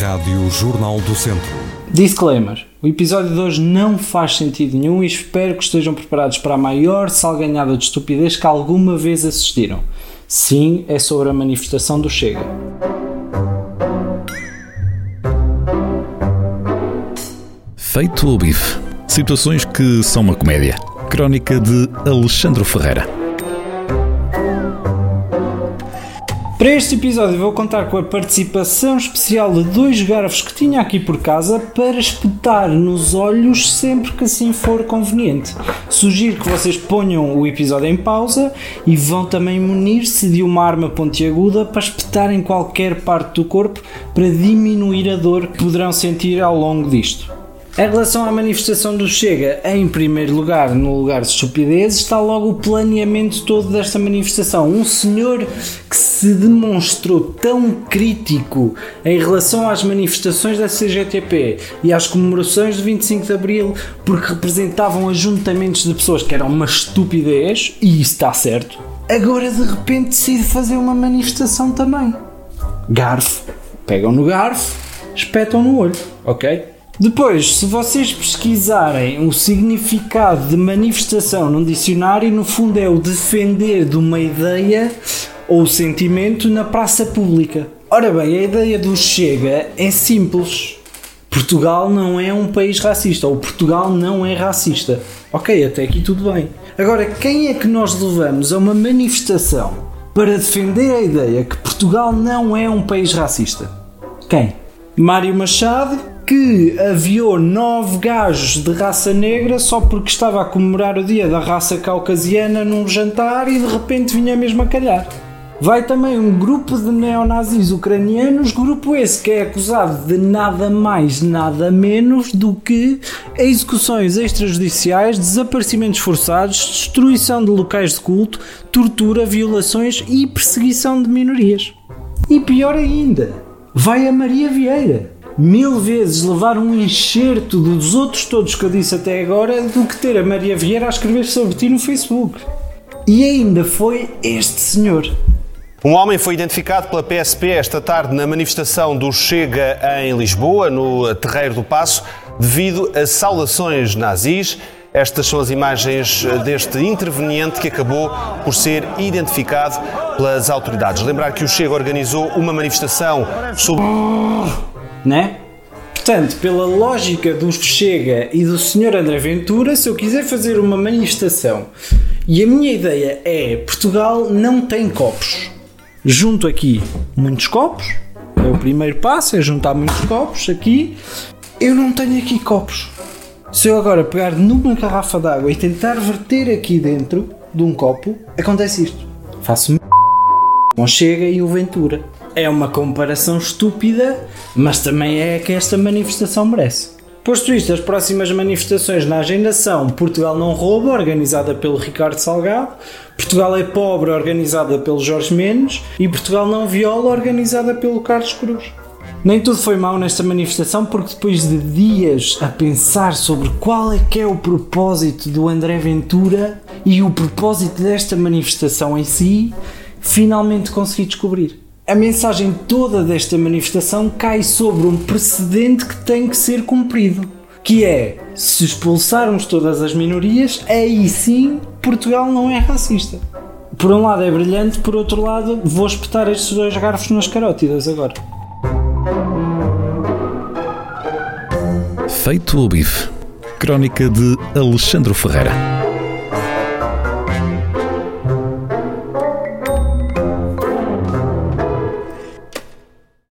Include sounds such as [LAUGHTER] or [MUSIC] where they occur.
Rádio Jornal do Centro. Disclaimer: o episódio de hoje não faz sentido nenhum e espero que estejam preparados para a maior salganhada de estupidez que alguma vez assistiram. Sim, é sobre a manifestação do Chega. Feito o bife. Situações que são uma comédia. Crónica de Alexandre Ferreira. Para este episódio vou contar com a participação especial de dois garfos que tinha aqui por casa para espetar nos olhos sempre que assim for conveniente. Sugiro que vocês ponham o episódio em pausa e vão também munir-se de uma arma pontiaguda para espetar em qualquer parte do corpo para diminuir a dor que poderão sentir ao longo disto. Em relação à manifestação do Chega, em primeiro lugar, no lugar de estupidez, está logo o planeamento todo desta manifestação. Um senhor que se demonstrou tão crítico em relação às manifestações da CGTP e às comemorações do 25 de Abril, porque representavam ajuntamentos de pessoas que eram uma estupidez, e isso está certo, agora de repente decide fazer uma manifestação também. Garfo. Pegam no garfo, espetam no olho, ok? Depois, se vocês pesquisarem o significado de manifestação num dicionário, no fundo é o defender de uma ideia ou sentimento na praça pública. Ora bem, a ideia do Chega é simples. Portugal não é um país racista, ou Portugal não é racista. Ok, até aqui tudo bem. Agora, quem é que nós levamos a uma manifestação para defender a ideia que Portugal não é um país racista? Quem? Mário Machado, que aviou nove gajos de raça negra só porque estava a comemorar o dia da raça caucasiana num jantar e de repente vinha mesmo a calhar. Vai também um grupo de neonazis ucranianos, grupo esse que é acusado de nada mais, nada menos do que execuções extrajudiciais, desaparecimentos forçados, destruição de locais de culto, tortura, violações e perseguição de minorias. E pior ainda, vai a Maria Vieira mil vezes levar um enxerto dos outros todos que eu disse até agora do que ter a Maria Vieira a escrever sobre ti no Facebook. E ainda foi este senhor. Um homem foi identificado pela PSP esta tarde na manifestação do Chega em Lisboa, no Terreiro do Passo, devido a saudações nazis. Estas são as imagens deste interveniente que acabou por ser identificado pelas autoridades. Lembrar que o Chega organizou uma manifestação sobre né? Portanto, pela lógica do Chega e do Sr. André Ventura, se eu quiser fazer uma manifestação e a minha ideia é Portugal não tem copos, junto aqui muitos copos, é o primeiro passo, é juntar muitos copos aqui, eu não tenho aqui copos. Se eu agora pegar numa garrafa d'água e tentar verter aqui dentro de um copo, acontece isto. Faço [LAUGHS] com Chega e o Ventura. É uma comparação estúpida, mas também é que esta manifestação merece. Posto isto, as próximas manifestações na agenda são Portugal não rouba, organizada pelo Ricardo Salgado, Portugal é pobre, organizada pelo Jorge Menos e Portugal não viola, organizada pelo Carlos Cruz. Nem tudo foi mau nesta manifestação, porque depois de dias a pensar sobre qual é que é o propósito do André Ventura e o propósito desta manifestação em si, finalmente consegui descobrir a mensagem toda desta manifestação cai sobre um precedente que tem que ser cumprido. Que é, se expulsarmos todas as minorias, aí sim Portugal não é racista. Por um lado é brilhante, por outro lado vou espetar estes dois garfos nas carótidas agora. Feito o bife. Crónica de Alexandre Ferreira.